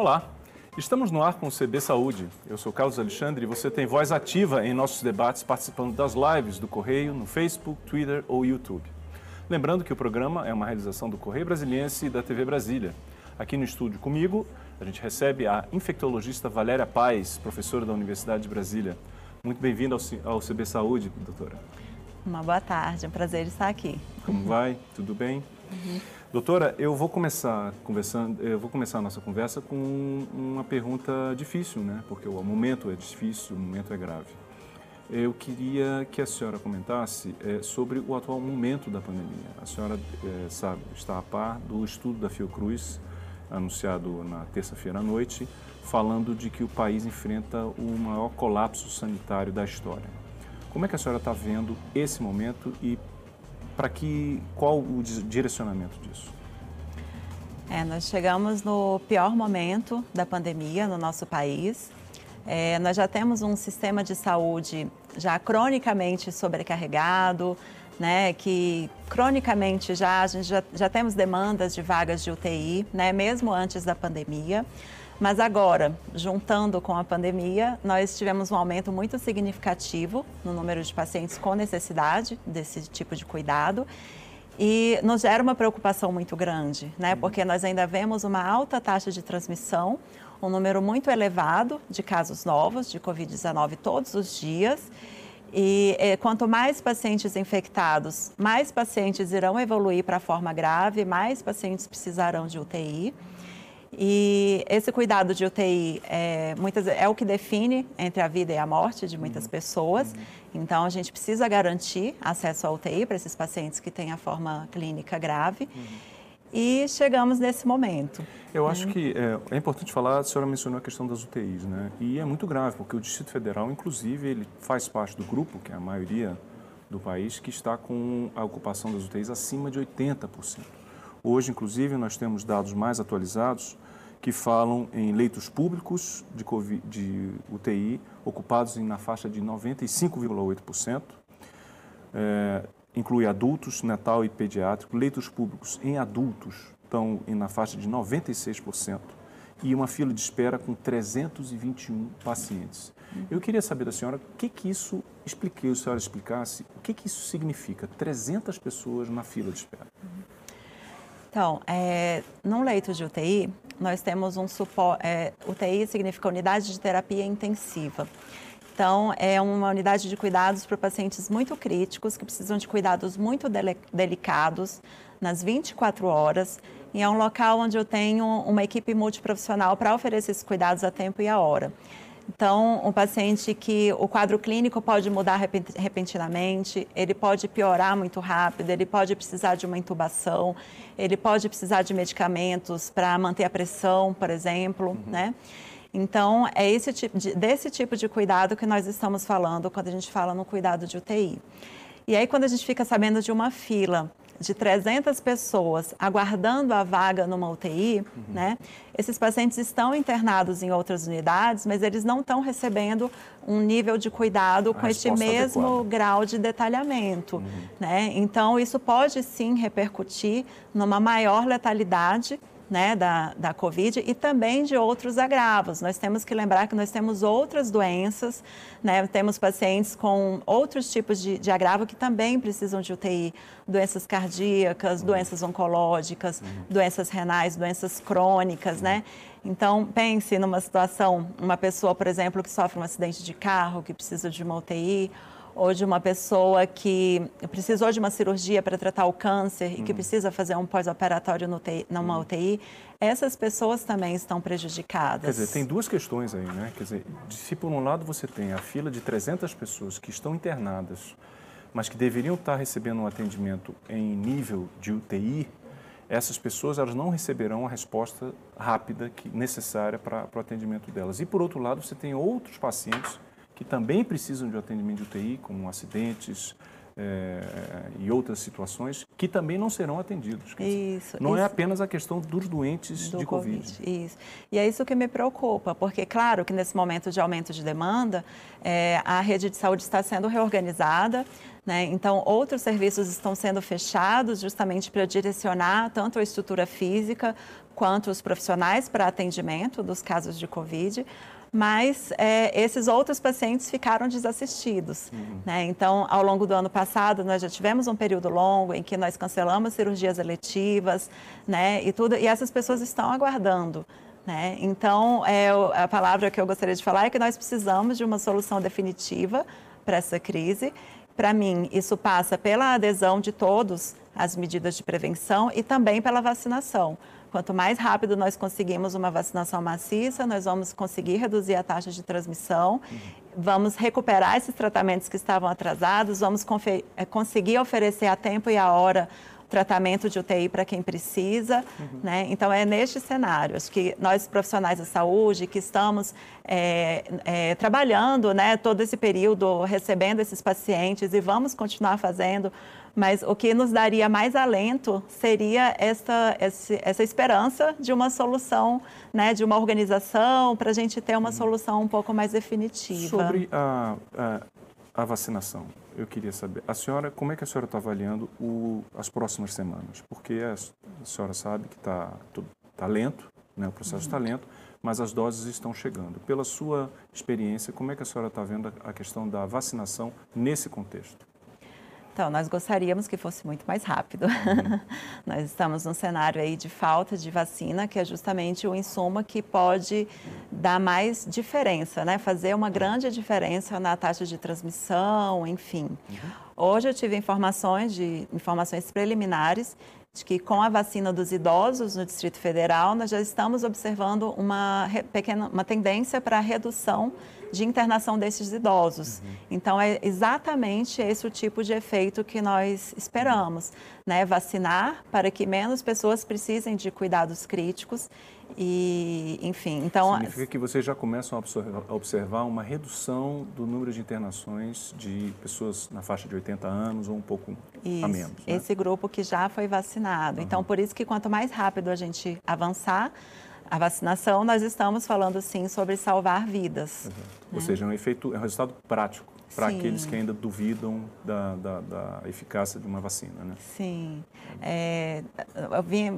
Olá, estamos no ar com o CB Saúde. Eu sou Carlos Alexandre e você tem voz ativa em nossos debates participando das lives do Correio no Facebook, Twitter ou YouTube. Lembrando que o programa é uma realização do Correio Brasiliense e da TV Brasília. Aqui no estúdio comigo, a gente recebe a infectologista Valéria Paz, professora da Universidade de Brasília. Muito bem-vinda ao, CB Saúde, doutora. Uma boa tarde, é um prazer estar aqui. Como vai? Tudo bem? Uhum. Doutora, eu vou começar conversando, eu vou começar a nossa conversa com uma pergunta difícil, né? Porque o momento é difícil, o momento é grave. Eu queria que a senhora comentasse é, sobre o atual momento da pandemia. A senhora é, sabe, está a par do estudo da Fiocruz, anunciado na terça-feira à noite, falando de que o país enfrenta o maior colapso sanitário da história. Como é que a senhora está vendo esse momento e para que qual o direcionamento disso? É, nós chegamos no pior momento da pandemia no nosso país. É, nós já temos um sistema de saúde já cronicamente sobrecarregado, né, que cronicamente já a gente já, já temos demandas de vagas de UTI, né, mesmo antes da pandemia. Mas agora, juntando com a pandemia, nós tivemos um aumento muito significativo no número de pacientes com necessidade desse tipo de cuidado. E nos gera uma preocupação muito grande, né? Uhum. Porque nós ainda vemos uma alta taxa de transmissão, um número muito elevado de casos novos de Covid-19 todos os dias. E eh, quanto mais pacientes infectados, mais pacientes irão evoluir para a forma grave, mais pacientes precisarão de UTI. E esse cuidado de UTI é, muitas, é o que define entre a vida e a morte de muitas uhum. pessoas. Uhum. Então, a gente precisa garantir acesso à UTI para esses pacientes que têm a forma clínica grave. Uhum. E chegamos nesse momento. Eu acho uhum. que é, é, importante falar, a senhora mencionou a questão das UTIs, né? E é muito grave, porque o Distrito Federal, inclusive, ele faz parte do grupo, que é a maioria do país, que está com a ocupação das UTIs acima de 80%. Hoje, inclusive, nós temos dados mais atualizados que falam em leitos públicos de, COVID, de UTI ocupados na faixa de 95,8%. É, inclui adultos, natal e pediátrico. Leitos públicos em adultos estão na faixa de 96% e uma fila de espera com 321 pacientes. Eu queria saber da senhora o que, que isso, expliquei, se a senhora explicasse, o que, que isso significa, 300 pessoas na fila de espera. Então, é, num leito de UTI, nós temos um suporte. É, UTI significa unidade de terapia intensiva. Então, é uma unidade de cuidados para pacientes muito críticos, que precisam de cuidados muito delicados, nas 24 horas. E é um local onde eu tenho uma equipe multiprofissional para oferecer esses cuidados a tempo e a hora. Então, um paciente que o quadro clínico pode mudar repentinamente, ele pode piorar muito rápido, ele pode precisar de uma intubação, ele pode precisar de medicamentos para manter a pressão, por exemplo, uhum. né? Então, é esse tipo de, desse tipo de cuidado que nós estamos falando quando a gente fala no cuidado de UTI. E aí, quando a gente fica sabendo de uma fila de 300 pessoas aguardando a vaga numa UTI, uhum. né? Esses pacientes estão internados em outras unidades, mas eles não estão recebendo um nível de cuidado a com este mesmo adequada. grau de detalhamento, uhum. né? Então, isso pode sim repercutir numa maior letalidade né, da, da Covid e também de outros agravos. Nós temos que lembrar que nós temos outras doenças, né, temos pacientes com outros tipos de, de agravo que também precisam de UTI, doenças cardíacas, uhum. doenças oncológicas, uhum. doenças renais, doenças crônicas, né? Então, pense numa situação, uma pessoa, por exemplo, que sofre um acidente de carro, que precisa de uma UTI, ou de uma pessoa que precisou de uma cirurgia para tratar o câncer e que uhum. precisa fazer um pós-operatório numa. UTI, essas pessoas também estão prejudicadas. Quer dizer, tem duas questões aí, né? Quer dizer, se por um lado você tem a fila de 300 pessoas que estão internadas, mas que deveriam estar recebendo um atendimento em nível de UTI, essas pessoas elas não receberão a resposta rápida que necessária para, para o atendimento delas. E por outro lado, você tem outros pacientes que também precisam de atendimento de UTI, como acidentes, é, e outras situações que também não serão atendidos. Isso. Não isso. é apenas a questão dos doentes do de COVID. COVID. Isso. E é isso que me preocupa, porque, claro, que nesse momento de aumento de demanda, é, a rede de saúde está sendo reorganizada, né? Então, outros serviços estão sendo fechados justamente para direcionar tanto a estrutura física quanto os profissionais para atendimento dos casos de Covid mas é, esses outros pacientes ficaram desassistidos. Uhum. Né? Então, ao longo do ano passado, nós já tivemos um período longo em que nós cancelamos cirurgias eletivas, né? E tudo, e essas pessoas estão aguardando. Né? Então, é, a palavra que eu gostaria de falar é que nós precisamos de uma solução definitiva para essa crise. Para mim, isso passa pela adesão de todos às medidas de prevenção e também pela vacinação. Quanto mais rápido nós conseguimos uma vacinação maciça, nós vamos conseguir reduzir a taxa de transmissão, uhum. vamos recuperar esses tratamentos que estavam atrasados, vamos eh, conseguir oferecer a tempo e a hora tratamento de UTI para quem precisa, uhum. né? Então é neste cenário, acho que nós profissionais da saúde que estamos é, é, trabalhando, né, todo esse período recebendo esses pacientes e vamos continuar fazendo mas o que nos daria mais alento seria essa, essa, esperança de uma solução, né, de uma organização, para a gente ter uma uhum. solução um pouco mais definitiva. Sobre a, a, a, vacinação, eu queria saber, a senhora, como é que a senhora está avaliando o, as próximas semanas? Porque a, a senhora sabe que está tá lento, né, o processo está uhum. lento, mas as doses estão chegando. Pela sua experiência, como é que a senhora está vendo a questão da vacinação nesse contexto? Então, nós gostaríamos que fosse muito mais rápido. Uhum. nós estamos num cenário aí de falta de vacina, que é justamente o insumo que pode dar mais diferença, né? Fazer uma grande diferença na taxa de transmissão, enfim. Uhum. Hoje eu tive informações de informações preliminares de que com a vacina dos idosos no Distrito Federal, nós já estamos observando uma pequena uma tendência para a redução de internação desses idosos. Uhum. Então, é exatamente esse o tipo de efeito que nós esperamos, né? Vacinar para que menos pessoas precisem de cuidados críticos e, enfim, então... Significa que vocês já começam a observar uma redução do número de internações de pessoas na faixa de 80 anos ou um pouco isso, a menos. Né? Esse grupo que já foi vacinado. Uhum. Então, por isso que quanto mais rápido a gente avançar, a vacinação, nós estamos falando sim sobre salvar vidas. Né? Ou seja, é um efeito, é um resultado prático para aqueles que ainda duvidam da, da, da, eficácia de uma vacina, né? Sim. É,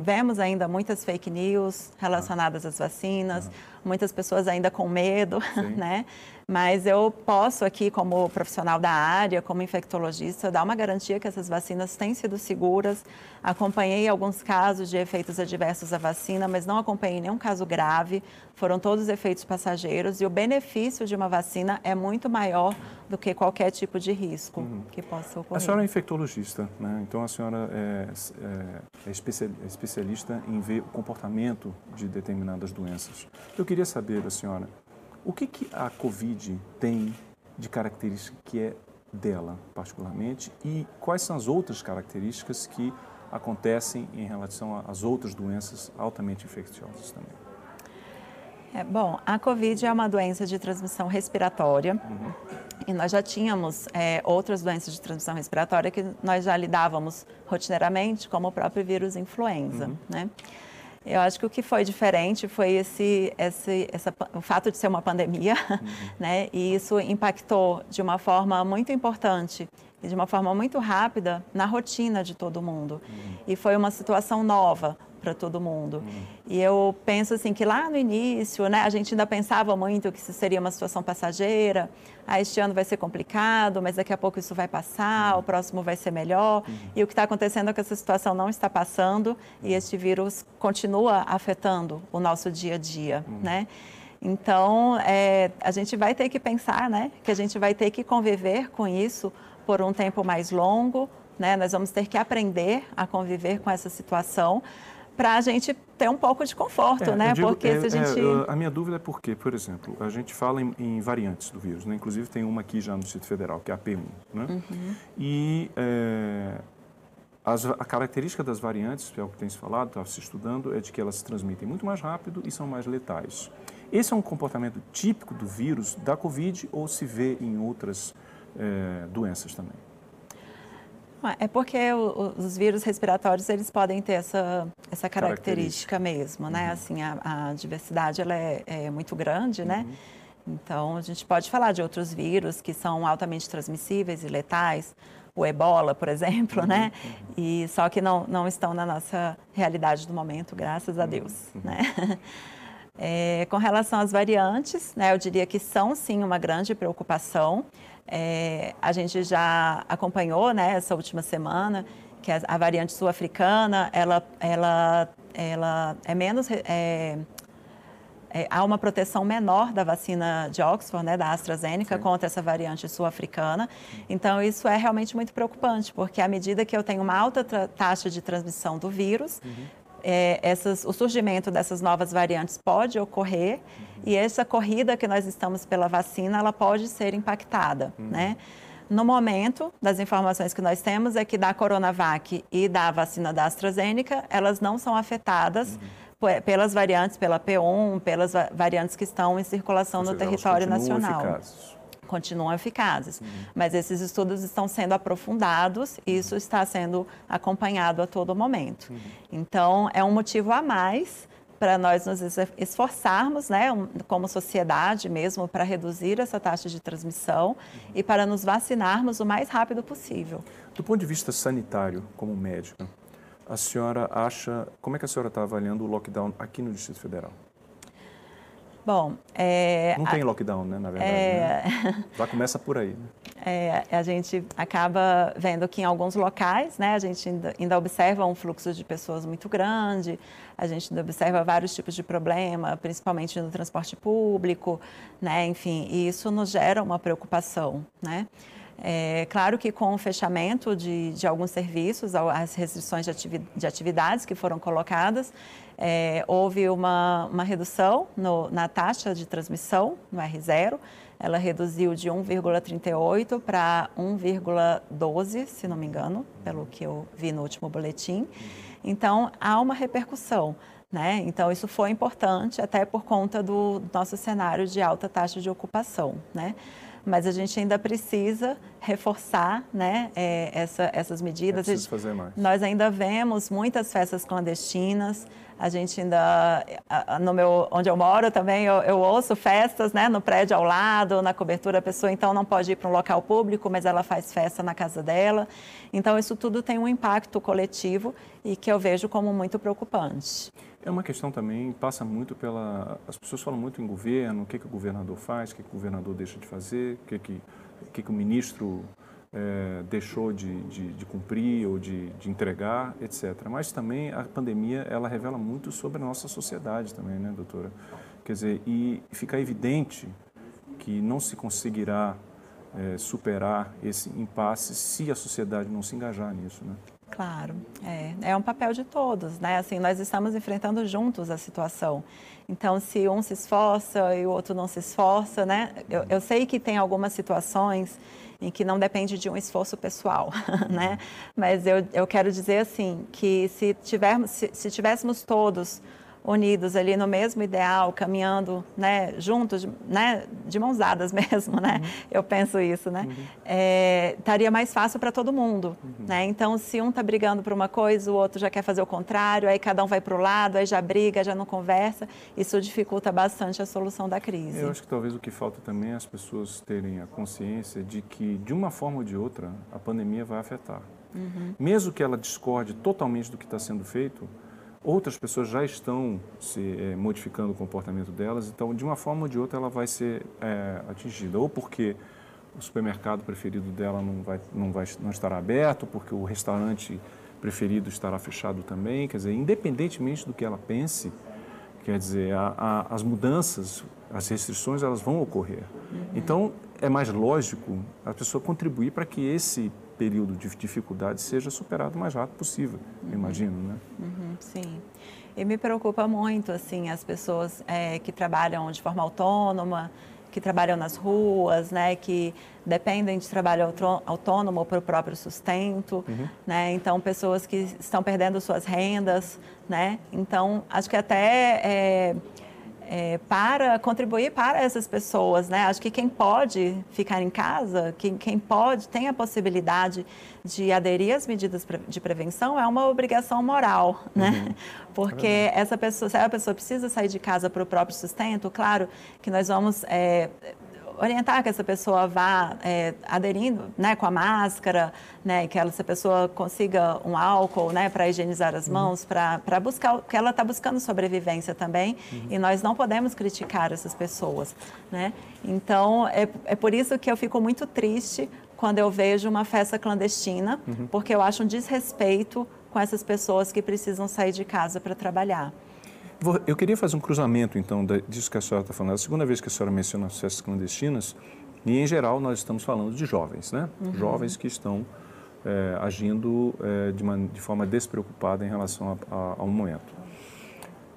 vemos ainda muitas fake news relacionadas ah. às vacinas, ah. Muitas pessoas ainda com medo, Sim. né? Mas eu posso aqui, como profissional da área, como infectologista, dar uma garantia que essas vacinas têm sido seguras. Acompanhei alguns casos de efeitos adversos à vacina, mas não acompanhei nenhum caso grave. Foram todos efeitos passageiros e o benefício de uma vacina é muito maior do que qualquer tipo de risco uhum. que possa ocorrer. A senhora é infectologista, né? então a senhora é, é, é especialista em ver o comportamento de determinadas doenças. Eu queria saber da senhora, o que, que a Covid tem de característica que é dela, particularmente, e quais são as outras características que acontecem em relação às outras doenças altamente infecciosas também? É, bom, a Covid é uma doença de transmissão respiratória uhum. e nós já tínhamos é, outras doenças de transmissão respiratória que nós já lidávamos rotineiramente, como o próprio vírus influenza, uhum. né? Eu acho que o que foi diferente foi esse, esse essa, o fato de ser uma pandemia, uhum. né? E isso impactou de uma forma muito importante e de uma forma muito rápida na rotina de todo mundo. Uhum. E foi uma situação nova, para todo mundo. Uhum. E eu penso assim que lá no início, né, a gente ainda pensava muito que isso seria uma situação passageira. Ah, este ano vai ser complicado, mas daqui a pouco isso vai passar, uhum. o próximo vai ser melhor. Uhum. E o que está acontecendo é que essa situação não está passando e este vírus continua afetando o nosso dia a dia, uhum. né? Então, é, a gente vai ter que pensar, né, que a gente vai ter que conviver com isso por um tempo mais longo, né? Nós vamos ter que aprender a conviver com essa situação para a gente ter um pouco de conforto, é, né? Digo, porque é, se a gente... É, a minha dúvida é porque, por exemplo, a gente fala em, em, variantes do vírus, né? Inclusive tem uma aqui já no Distrito Federal, que é a P1, né? Uhum. E é, as, a característica das variantes, que é o que tem se falado, está se estudando, é de que elas se transmitem muito mais rápido e são mais letais. Esse é um comportamento típico do vírus da Covid ou se vê em outras é, doenças também? É porque os vírus respiratórios eles podem ter essa, essa característica, característica. mesmo, né? Uhum. Assim, a, a, diversidade ela é, é muito grande, né? Uhum. Então, a gente pode falar de outros vírus que são altamente transmissíveis e letais, o ebola, por exemplo, né? uhum. né? E só que não, não estão na nossa realidade do momento, graças a uhum. Deus, uhum. né? É, com relação às variantes, né, eu diria que são sim uma grande preocupação. É, a gente já acompanhou né, essa última semana que a, a variante sul-africana ela, ela, ela é menos é, é, há uma proteção menor da vacina de Oxford, né, da AstraZeneca, Sim. contra essa variante sul-africana. Então, isso é realmente muito preocupante, porque à medida que eu tenho uma alta taxa de transmissão do vírus, uhum. É, essas, o surgimento dessas novas variantes pode ocorrer uhum. e essa corrida que nós estamos pela vacina, ela pode ser impactada, uhum. né? No momento, das informações que nós temos é que da Coronavac e da vacina da AstraZeneca, elas não são afetadas uhum pelas variantes, pela P1, pelas variantes que estão em circulação no território nacional. Eficazes. Continuam eficazes. Uhum. Mas esses estudos estão sendo aprofundados e isso está sendo acompanhado a todo momento. Uhum. Então, é um motivo a mais para nós nos esforçarmos, né, como sociedade mesmo, para reduzir essa taxa de transmissão uhum. e para nos vacinarmos o mais rápido possível. Do ponto de vista sanitário, como médica, a senhora acha, como é que a senhora está avaliando o lockdown aqui no Distrito Federal? Bom, é, não tem lockdown, né? Na verdade, é, né? já começa por aí. Né? É, a gente acaba vendo que em alguns locais, né, a gente ainda, ainda, observa um fluxo de pessoas muito grande, a gente ainda observa vários tipos de problema, principalmente no transporte público, né, enfim, e isso nos gera uma preocupação, né? É, claro que com o fechamento de, de alguns serviços, as restrições de, atividades que foram colocadas, é, houve uma, uma redução no, na taxa de transmissão, no R0. Ela reduziu de 1,38 para 1,12, se não me engano, pelo que eu vi no último boletim. Então, há uma repercussão. Né? Então, isso foi importante até por conta do nosso cenário de alta taxa de ocupação. Né? Mas a gente ainda precisa reforçar né, é, essa, essas medidas. É fazer mais. Nós ainda vemos muitas festas clandestinas, a gente ainda, no meu, onde eu moro também, eu, eu, ouço festas né, no prédio ao lado, na cobertura, a pessoa então não pode ir para um local público, mas ela faz festa na casa dela. Então, isso tudo tem um impacto coletivo e que eu vejo como muito preocupante. É uma questão também, passa muito pela. As pessoas falam muito em governo, o que, que o governador faz, o que, que o governador deixa de fazer, o que, que, o, que que o ministro é, deixou de, de, de, cumprir ou de, de entregar, etc. Mas também a pandemia ela revela muito sobre a nossa sociedade também, né, doutora? Quer dizer, e fica evidente que não se conseguirá é, superar esse impasse se a sociedade não se engajar nisso, né? Claro, é, é um papel de todos, né? Assim, nós estamos enfrentando juntos a situação. Então, se um se esforça e o outro não se esforça, né? Eu, eu sei que tem algumas situações em que não depende de um esforço pessoal, né? Mas eu, eu quero dizer assim que se tivermos, se, se tivéssemos todos unidos ali no mesmo ideal, caminhando, né, juntos, né, de mãos dadas mesmo, né? Uhum. Eu penso isso, né? Uhum. É, estaria mais fácil para todo mundo, uhum. né? Então, se um está brigando por uma coisa, o outro já quer fazer o contrário, aí cada um vai para o lado, aí já briga, já não conversa, isso dificulta bastante a solução da crise. Eu acho que talvez o que falta também é as pessoas terem a consciência de que, de uma forma ou de outra, a pandemia vai afetar. Uhum. Mesmo que ela discorde totalmente do que está sendo feito, Outras pessoas já estão se é, modificando o comportamento delas, então de uma forma ou de outra ela vai ser é, atingida, ou porque o supermercado preferido dela não vai, não vai não estará aberto, porque o restaurante preferido estará fechado também, quer dizer, independentemente do que ela pense, quer dizer, a, a, as mudanças, as restrições, elas vão ocorrer. Uhum. Então, é mais lógico a pessoa contribuir para que esse período de dificuldade seja superado o mais rápido possível, uhum. imagino, né? Uhum, sim. E me preocupa muito, assim, as pessoas é, que trabalham de forma autônoma, que trabalham nas ruas, né, que dependem de trabalho autônomo para o próprio sustento, uhum. né, então pessoas que estão perdendo suas rendas, né, então acho que até é, é, para contribuir para essas pessoas, né? Acho que quem pode ficar em casa, quem, quem pode, tem a possibilidade de aderir às medidas de prevenção, é uma obrigação moral, né? Uhum. Porque é essa pessoa, se a pessoa precisa sair de casa para o próprio sustento, claro que nós vamos é, orientar que essa pessoa vá é, aderindo né, com a máscara, né, que ela, essa pessoa consiga um álcool né, para higienizar as uhum. mãos, uhum. para buscar, porque ela está buscando sobrevivência também uhum. e nós não podemos criticar essas pessoas. Né? Então, é, é por isso que eu fico muito triste quando eu vejo uma festa clandestina, uhum. porque eu acho um desrespeito com essas pessoas que precisam sair de casa para trabalhar. Eu queria fazer um cruzamento, então, disso que a senhora está falando. É a segunda vez que a senhora menciona as festas clandestinas, e, em geral, nós estamos falando de jovens, né? Uhum. Jovens que estão é, agindo é, de, uma, de, forma despreocupada em relação a, a, a, um momento.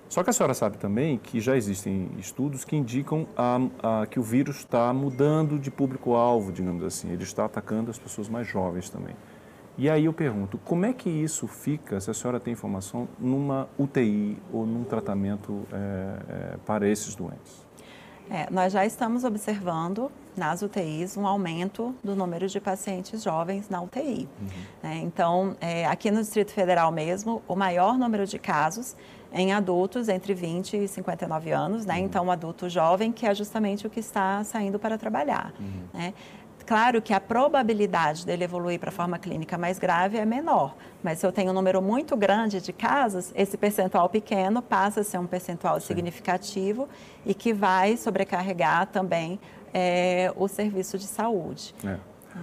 Só que a senhora sabe também que já existem estudos que indicam a, que o vírus está mudando de público-alvo, digamos assim. Ele está atacando as pessoas mais jovens também. E aí eu pergunto, como é que isso fica, se a senhora tem informação, numa UTI ou num tratamento é, é, para esses doentes? É, nós já estamos observando nas UTIs um aumento do número de pacientes jovens na UTI. Uhum. É, então, é, aqui no Distrito Federal mesmo, o maior número de casos em adultos entre 20 e 59 anos, né? Uhum. Então, um adulto jovem, que é justamente o que está saindo para trabalhar. Uhum. Né? Claro que a probabilidade dele evoluir para a forma clínica mais grave é menor, mas se eu tenho um número muito grande de casos, esse percentual pequeno passa a ser um percentual Sim. significativo e que vai sobrecarregar também é, o serviço de saúde. É.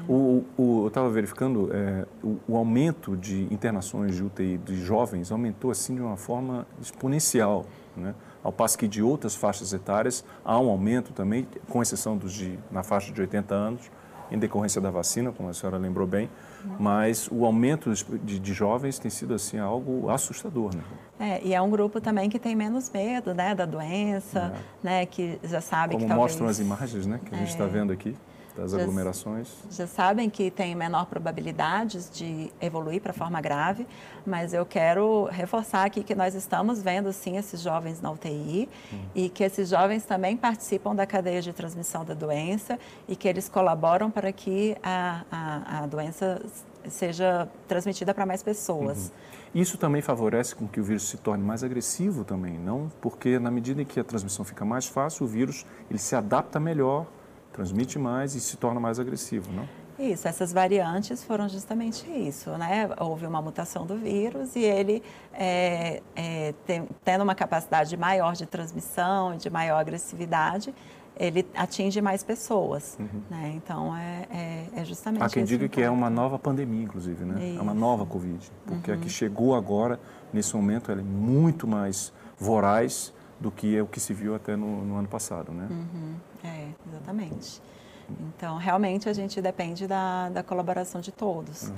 O, o, eu estava verificando, é, o, o, aumento de internações de UTI de jovens aumentou assim de uma forma exponencial, né? ao passo que de outras faixas etárias há um aumento também, com exceção dos de, na faixa de 80 anos, em decorrência da vacina, como a senhora lembrou bem, mas o aumento de, de jovens tem sido assim algo assustador, né? É, e é um grupo também que tem menos medo, né, da doença, é. né, que já sabe como que talvez... mostram as imagens, né, que a gente está é. vendo aqui das aglomerações? Já sabem que tem menor probabilidades de evoluir para forma grave, mas eu quero reforçar aqui que nós estamos vendo sim esses jovens na UTI hum. e que esses jovens também participam da cadeia de transmissão da doença e que eles colaboram para que a, a, a doença seja transmitida para mais pessoas. Uhum. Isso também favorece com que o vírus se torne mais agressivo também, não? Porque na medida em que a transmissão fica mais fácil, o vírus ele se adapta melhor transmite mais e se torna mais agressivo, não? Isso, essas variantes foram justamente isso, né? Houve uma mutação do vírus e ele, é, é, tem, tendo uma capacidade maior de transmissão, de maior agressividade, ele atinge mais pessoas, uhum. né? Então, é, é, é justamente Há quem diga que é uma nova pandemia, inclusive, né? Isso. É uma nova Covid, porque uhum. a que chegou agora, nesse momento, ela é muito mais voraz do que é o que se viu até no, no ano passado, né? Uhum. É, exatamente. Então, realmente, a gente depende da, da colaboração de todos. Uhum.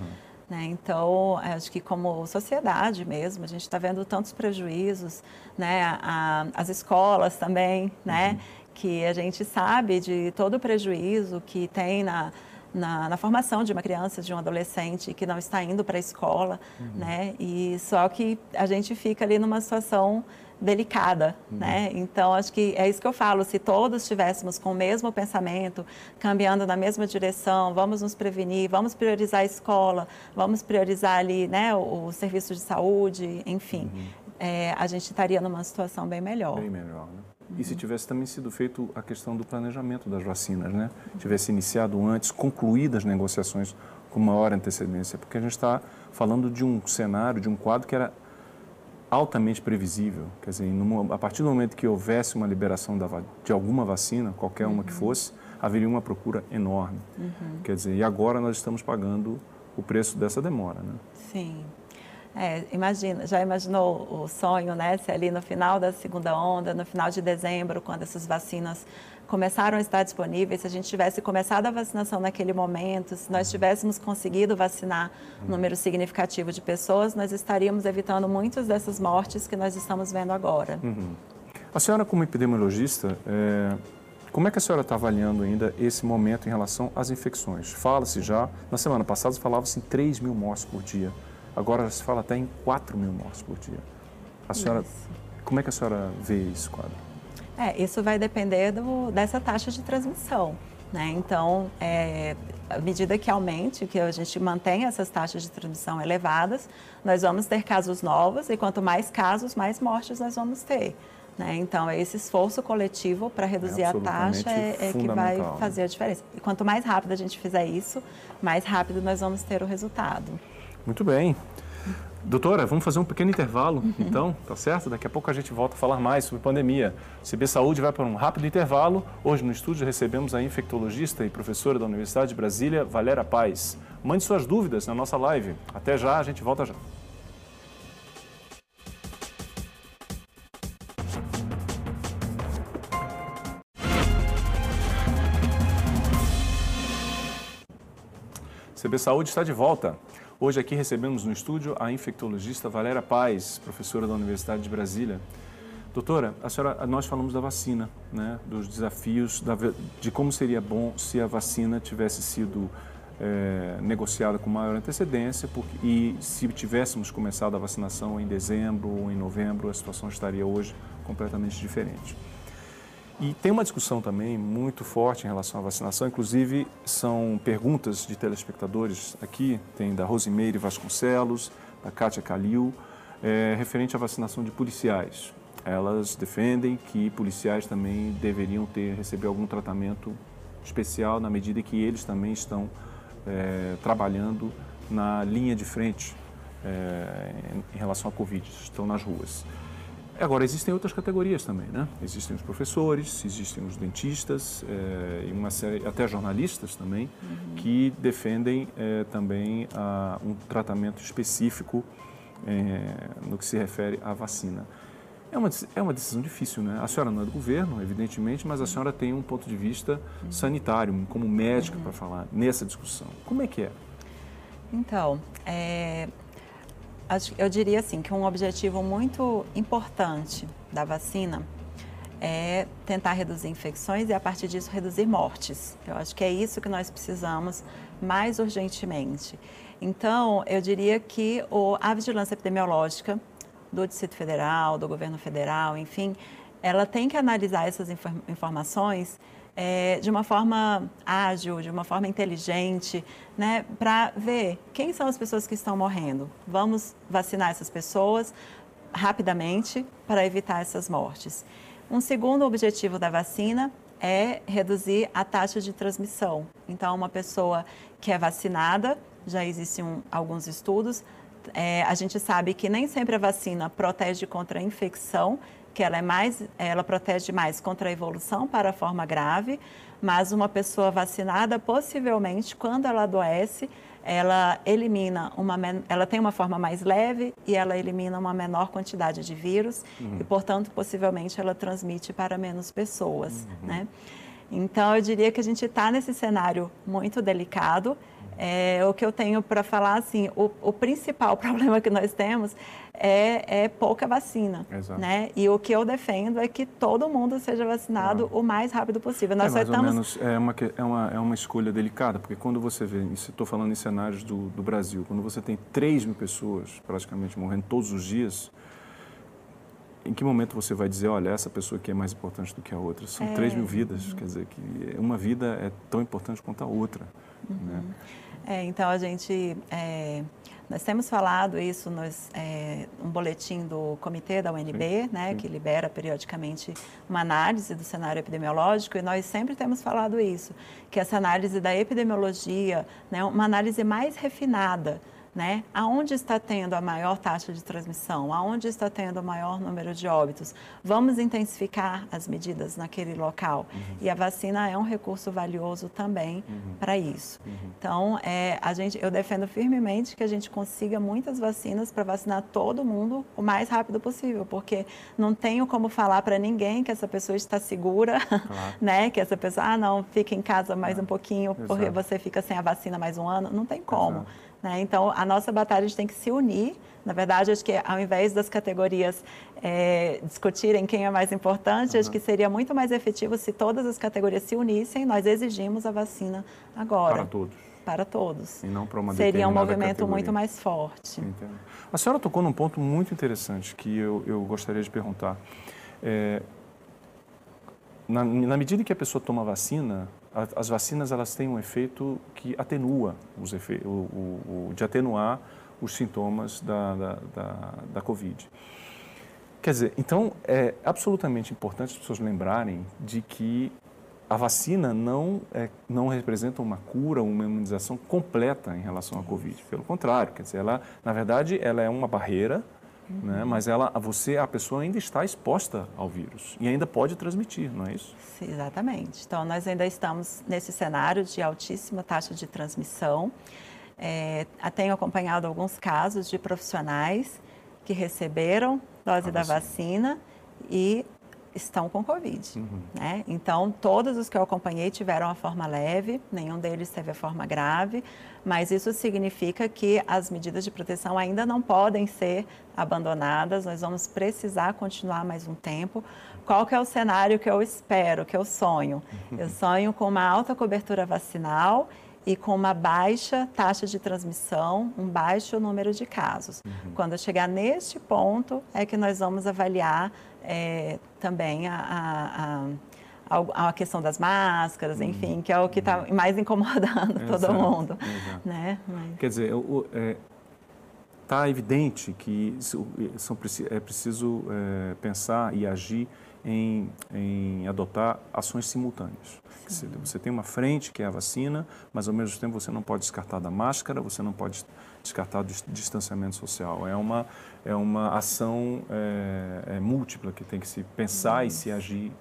Né? Então, acho que como sociedade mesmo, a gente está vendo tantos prejuízos, né? A, as escolas também, né? Uhum. Que a gente sabe de todo o prejuízo que tem na, na, na, formação de uma criança, de um adolescente que não está indo para a escola, uhum. né? E só que a gente fica ali numa situação delicada, uhum. né? Então acho que é isso que eu falo. Se todos estivéssemos com o mesmo pensamento, caminhando na mesma direção, vamos nos prevenir, vamos priorizar a escola, vamos priorizar ali, né, o, o serviço de saúde, enfim, uhum. é, a gente estaria numa situação bem melhor. Bem melhor, né? E se tivesse também sido feito a questão do planejamento das vacinas, né? Tivesse iniciado antes, concluídas as negociações com maior antecedência, porque a gente está falando de um cenário, de um quadro que era altamente previsível. Quer dizer, a partir do momento que houvesse uma liberação de alguma vacina, qualquer uma uhum. que fosse, haveria uma procura enorme. Uhum. Quer dizer, e agora nós estamos pagando o preço dessa demora, né? Sim. É, imagina, já imaginou o sonho, né? Se ali no final da segunda onda, no final de dezembro, quando essas vacinas começaram a estar disponíveis, se a gente tivesse começado a vacinação naquele momento, se nós tivéssemos conseguido vacinar um número significativo de pessoas, nós estaríamos evitando muitas dessas mortes que nós estamos vendo agora. Uhum. A senhora, como epidemiologista, é... como é que a senhora está avaliando ainda esse momento em relação às infecções? Fala-se já, na semana passada falava-se em 3 mil mortes por dia, agora se fala até em 4 mil mortes por dia. A senhora, Isso. como é que a senhora vê esse quadro? É, isso vai depender do, dessa taxa de transmissão. Né? Então, é, à medida que aumente, que a gente mantém essas taxas de transmissão elevadas, nós vamos ter casos novos e quanto mais casos, mais mortes nós vamos ter. Né? Então, é esse esforço coletivo para reduzir é a taxa é, é que vai né? fazer a diferença. E quanto mais rápido a gente fizer isso, mais rápido nós vamos ter o resultado. Muito bem. Doutora, vamos fazer um pequeno intervalo, uhum. então, tá certo? Daqui a pouco a gente volta a falar mais sobre pandemia. CB Saúde vai para um rápido intervalo. Hoje no estúdio recebemos a infectologista e professora da Universidade de Brasília, Valéria Paz. Mande suas dúvidas na nossa live. Até já, a gente volta já. CB Saúde está de volta. Hoje aqui recebemos no estúdio a infectologista Valéria Paz, professora da Universidade de Brasília. Doutora, a senhora, nós falamos da vacina, né, dos desafios, da, de como seria bom se a vacina tivesse sido é, negociada com maior antecedência porque, e se tivéssemos começado a vacinação em dezembro ou em novembro, a situação estaria hoje completamente diferente. E tem uma discussão também muito forte em relação à vacinação, inclusive são perguntas de telespectadores aqui, tem da Rosimeire Vasconcelos, da Kátia Calil, é, referente à vacinação de policiais. Elas defendem que policiais também deveriam ter receber algum tratamento especial na medida que eles também estão é, trabalhando na linha de frente é, em relação à Covid, estão nas ruas. Agora, existem outras categorias também, né? Existem os professores, existem os dentistas, é, e uma série, até jornalistas também, uhum. que defendem é, também a, um tratamento específico é, no que se refere à vacina. É uma, é uma decisão difícil, né? A senhora não é do governo, evidentemente, mas a senhora tem um ponto de vista uhum. sanitário, como médica, uhum. para falar nessa discussão. Como é que é? Então, é, eu diria assim que um objetivo muito importante da vacina é tentar reduzir infecções e a partir disso reduzir mortes. Eu acho que é isso que nós precisamos mais urgentemente. Então, eu diria que o, a vigilância epidemiológica do Distrito Federal, do governo federal, enfim, ela tem que analisar essas informações é, de uma forma ágil, de uma forma inteligente, né, para ver quem são as pessoas que estão morrendo. Vamos vacinar essas pessoas rapidamente para evitar essas mortes. Um segundo objetivo da vacina é reduzir a taxa de transmissão. Então, uma pessoa que é vacinada, já existem um, alguns estudos, é, a gente sabe que nem sempre a vacina protege contra a infecção, que ela é mais, ela protege mais contra a evolução para a forma grave, mas uma pessoa vacinada, possivelmente, quando ela adoece, ela elimina uma, ela tem uma forma mais leve e ela elimina uma menor quantidade de vírus uhum. e, portanto, possivelmente ela transmite para menos pessoas, uhum. né? Então, eu diria que a gente está nesse cenário muito delicado é, o que eu tenho para falar, assim, o, o, principal problema que nós temos é, é pouca vacina, Exato. né? E o que eu defendo é que todo mundo seja vacinado o mais rápido possível. Nós é, mais estamos... ou menos, é uma, é, uma, é uma escolha delicada, porque quando você vê, estou falando em cenários do, do Brasil, quando você tem 3 mil pessoas praticamente morrendo todos os dias, em que momento você vai dizer, olha, essa pessoa aqui é mais importante do que a outra? São é, 3 mil vidas, uhum. quer dizer que uma vida é tão importante quanto a outra. Uhum. Né? É, então a gente é, nós temos falado isso nos é, um boletim do comitê da UNB, sim, né, sim. que libera periodicamente uma análise do cenário epidemiológico e nós sempre temos falado isso, que essa análise da epidemiologia, né, uma análise mais refinada né? Aonde está tendo a maior taxa de transmissão? Aonde está tendo o maior número de óbitos? Vamos intensificar as medidas naquele local. Uhum. E a vacina é um recurso valioso também uhum. para isso. Uhum. Então, é, a gente, eu defendo firmemente que a gente consiga muitas vacinas para vacinar todo mundo o mais rápido possível, porque não tenho como falar para ninguém que essa pessoa está segura, claro. né? Que essa pessoa, ah, não, fica em casa mais um pouquinho, Exato. porque você fica sem a vacina mais um ano. Não tem como. Exato. Né? Então, a nossa batalha a gente tem que se unir. Na verdade, acho que ao invés das categorias é, discutirem quem é mais importante, uhum. acho que seria muito mais efetivo se todas as categorias se unissem. Nós exigimos a vacina agora. Para todos. Para todos. E não para uma Seria um movimento categoria. muito mais forte. Entendo. A senhora tocou num ponto muito interessante que eu, eu gostaria de perguntar. É, na, na, medida que a pessoa toma vacina, as vacinas elas têm um efeito que atenua os efe, o, o, o, de atenuar os sintomas da, da, da, da Covid. Quer dizer, então é absolutamente importante as pessoas lembrarem de que a vacina não, é, não representa uma cura, uma imunização completa em relação à Covid. Pelo contrário, quer dizer, ela, na verdade, ela é uma barreira, uhum. né, mas ela, você, a pessoa ainda está exposta ao vírus e ainda pode transmitir, não é isso? Sim, exatamente. Então, nós ainda estamos nesse cenário de altíssima taxa de transmissão. É, tenho acompanhado alguns casos de profissionais que receberam dose a da vacina. vacina e estão com Covid. Uhum. Né? Então, todos os que eu acompanhei tiveram a forma leve, nenhum deles teve a forma grave, mas isso significa que as medidas de proteção ainda não podem ser abandonadas, nós vamos precisar continuar mais um tempo. Qual que é o cenário que eu espero, que eu sonho? Eu sonho com uma alta cobertura vacinal e com uma baixa taxa de transmissão, um baixo número de casos. Uhum. Quando chegar neste ponto, é que nós vamos avaliar é, também a, a, a, a, questão das máscaras, uhum. enfim, que é o que está uhum. mais incomodando exato, todo mundo. Exato. Né? Mas... Quer dizer, está é, tá evidente que são, é preciso é, pensar e agir em, em adotar ações simultâneas. Sim. Você tem uma frente, que é a vacina, mas ao mesmo tempo você não pode descartar da máscara, você não pode descartar do distanciamento social. É uma, é uma ação é, é múltipla que tem que se pensar e se agir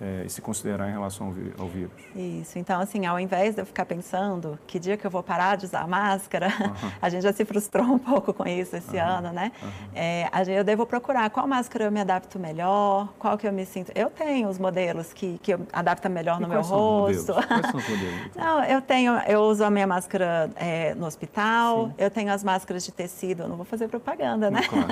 é, e se considerar em relação ao, vírus. Isso. Então, assim, ao invés de eu ficar pensando que dia que eu vou parar de usar máscara, uhum. a gente já se frustrou um pouco com isso esse uhum. ano, né? Uhum. É, eu devo procurar qual máscara eu me adapto melhor, qual que eu me sinto. Eu tenho os modelos que, que eu adapta melhor e no meu rosto. Quais são os modelos? Não, eu tenho, eu uso a minha máscara é, no hospital, Sim. eu tenho as máscaras de tecido, eu não vou fazer propaganda, né? Claro.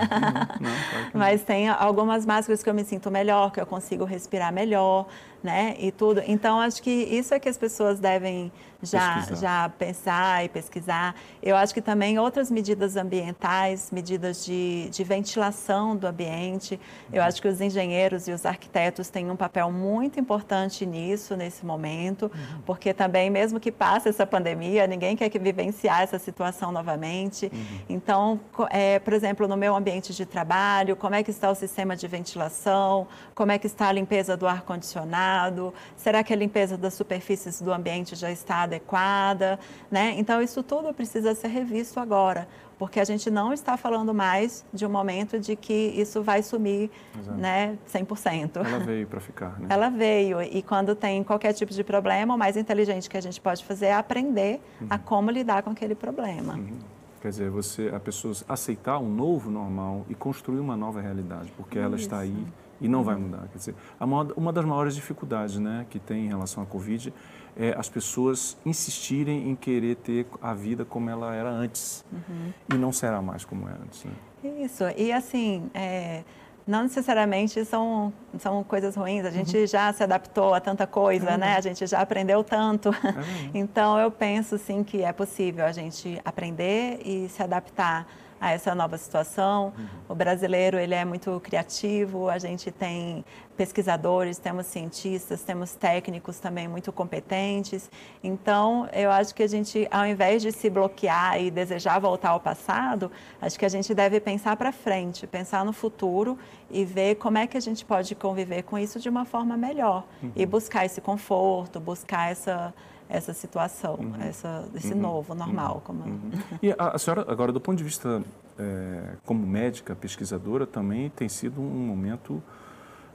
não, claro Mas tem algumas máscaras que eu me sinto melhor, que eu consigo respirar melhor people né? E tudo. Então, acho que isso é que as pessoas devem já, já pensar e pesquisar. Eu acho que também outras medidas ambientais, medidas de, de ventilação do ambiente. Eu acho que os engenheiros e os arquitetos têm um papel muito importante nisso, nesse momento, uhum. porque também, mesmo que passe essa pandemia, ninguém quer que vivenciar essa situação novamente. Uhum. Então, é, por exemplo, no meu ambiente de trabalho, como é que está o sistema de ventilação, como é que está a limpeza do ar-condicionado, será que a limpeza das superfícies do ambiente já está adequada, né? Então isso tudo precisa ser revisto agora, porque a gente não está falando mais de um momento de que isso vai sumir, Exato. né, 100%. Ela veio para ficar, né? Ela veio e quando tem qualquer tipo de problema, o mais inteligente que a gente pode fazer é aprender uhum. a como lidar com aquele problema. Uhum. Quer dizer, você, a pessoa aceitar um novo normal e construir uma nova realidade, porque ela está aí e não vai mudar. Quer dizer, uma das maiores dificuldades né, que tem em relação à Covid é, as pessoas insistirem em querer ter a vida como ela era antes uhum. e não será mais como era antes. Né? Isso, e assim, é, não necessariamente são, são coisas ruins, a gente uhum. já se adaptou a tanta coisa, né? A gente já aprendeu tanto. então, eu penso, sim, que é possível a gente aprender e se adaptar a essa nova situação. Uhum. O brasileiro ele é muito criativo, a gente tem pesquisadores, temos cientistas, temos técnicos também muito competentes. Então, eu acho que a gente, ao invés de se bloquear e desejar voltar ao passado, acho que a gente deve pensar para frente, pensar no futuro e ver como é que a gente pode conviver com isso de uma forma melhor uhum. e buscar esse conforto, buscar essa essa situação, uhum. essa, esse uhum. novo, normal. Uhum. Como... Uhum. E a, a, senhora, agora, do ponto de vista é, como médica, pesquisadora, também tem sido um momento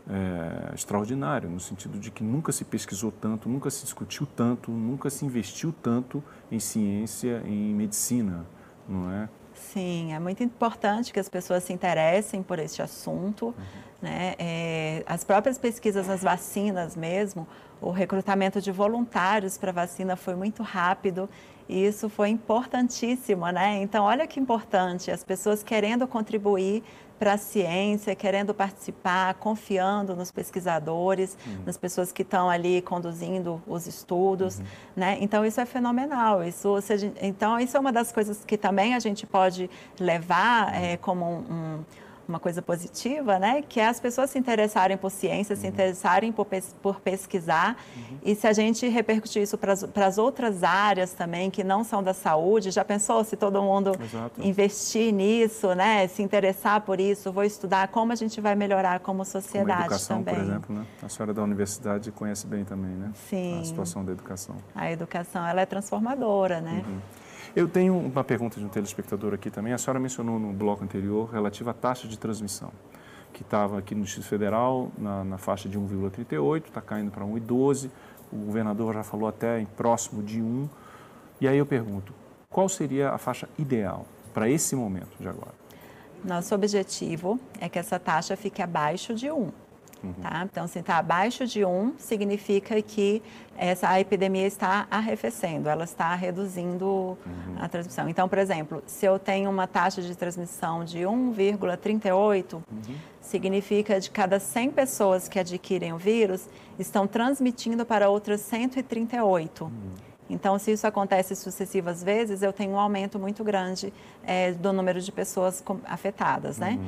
é, extraordinário, no sentido de que nunca se pesquisou tanto, nunca se discutiu tanto, nunca se investiu tanto em ciência, em medicina, não é? Sim, é muito importante que as pessoas se interessem por este assunto. Uhum. Né? É, as próprias pesquisas nas vacinas mesmo, o recrutamento de voluntários para vacina foi muito rápido e isso foi importantíssimo, né? Então, olha que importante, as pessoas querendo contribuir para a ciência, querendo participar, confiando nos pesquisadores, uhum. nas pessoas que estão ali conduzindo os estudos, uhum. né? Então isso é fenomenal. Isso, então isso é uma das coisas que também a gente pode levar é, como um, um uma coisa positiva, né? Que é as pessoas se interessarem por ciência, uhum. se interessarem por, por pesquisar. Uhum. E se a gente repercutir isso para as outras áreas também, que não são da saúde, já pensou se todo mundo Exato. investir nisso, né? Se interessar por isso, vou estudar como a gente vai melhorar como sociedade como a educação, também. por exemplo, né? A senhora da universidade conhece bem também, né? Sim. A situação da educação. A educação, ela é transformadora, né? Uhum. Eu tenho uma pergunta de um telespectador aqui também. A senhora mencionou no bloco anterior relativa à taxa de transmissão, que estava aqui no Distrito Federal na, na faixa de 1,38, está caindo para 1,12. O governador já falou até em próximo de 1. E aí eu pergunto, qual seria a faixa ideal para esse momento de agora? Nosso objetivo é que essa taxa fique abaixo de 1. Uhum. Tá? Então, se está abaixo de 1, significa que essa, a epidemia está arrefecendo, ela está reduzindo uhum. a transmissão. Então, por exemplo, se eu tenho uma taxa de transmissão de 1,38, uhum. significa de cada 100 pessoas que adquirem o vírus, estão transmitindo para outras 138. Uhum. Então, se isso acontece sucessivas vezes, eu tenho um aumento muito grande é, do número de pessoas afetadas, né?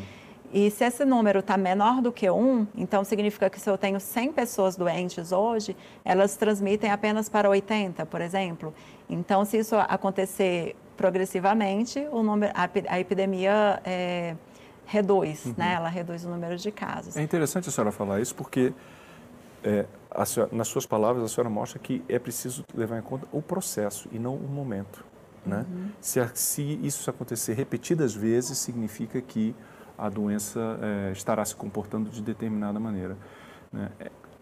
E se esse número está menor do que 1, então significa que se eu tenho 100 pessoas doentes hoje, elas transmitem apenas para 80, por exemplo. Então, se isso acontecer progressivamente, o número, a, a epidemia é, reduz, uhum. né? Ela reduz o número de casos. É interessante a senhora falar isso porque, é, senhora, nas suas palavras, a senhora mostra que é preciso levar em conta o processo e não o momento. Né? Uhum. Se, se isso acontecer repetidas vezes, significa que a doença é, estará se comportando de determinada maneira. Né?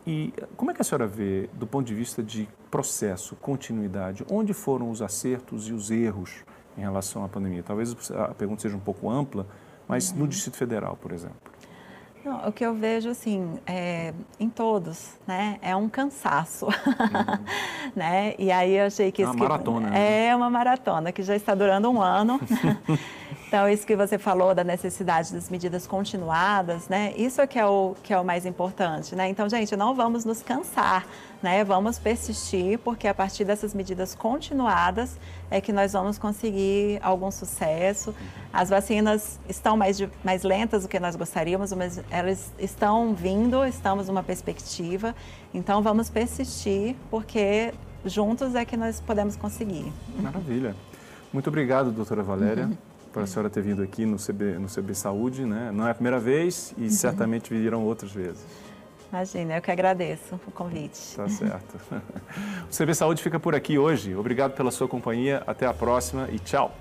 E como é que a senhora vê, do ponto de vista de processo, continuidade, onde foram os acertos e os erros em relação à pandemia? Talvez a pergunta seja um pouco ampla, mas uhum. no Distrito Federal, por exemplo. Não, o que eu vejo, assim, é, em todos, né, é um cansaço, uhum. né? E aí eu achei que... É uma maratona. Né? É uma maratona, que já está durando um ano. Então, isso que você falou da necessidade das medidas continuadas, né? Isso é que é o, que é o mais importante, né? Então, gente, não vamos nos cansar, né? Vamos persistir, porque a partir dessas medidas continuadas é que nós vamos conseguir algum sucesso. As vacinas estão mais, mais lentas do que nós gostaríamos, mas elas estão vindo, estamos numa perspectiva. Então, vamos persistir, porque juntos é que nós podemos conseguir. Maravilha. Muito obrigado, doutora Valéria. Uhum por a senhora ter vindo aqui no CB, no CB Saúde, né? Não é a primeira vez e uhum. certamente virão outras vezes. Imagina, eu que agradeço o convite. Tá certo. o CB Saúde fica por aqui hoje. Obrigado pela sua companhia. Até a próxima e tchau.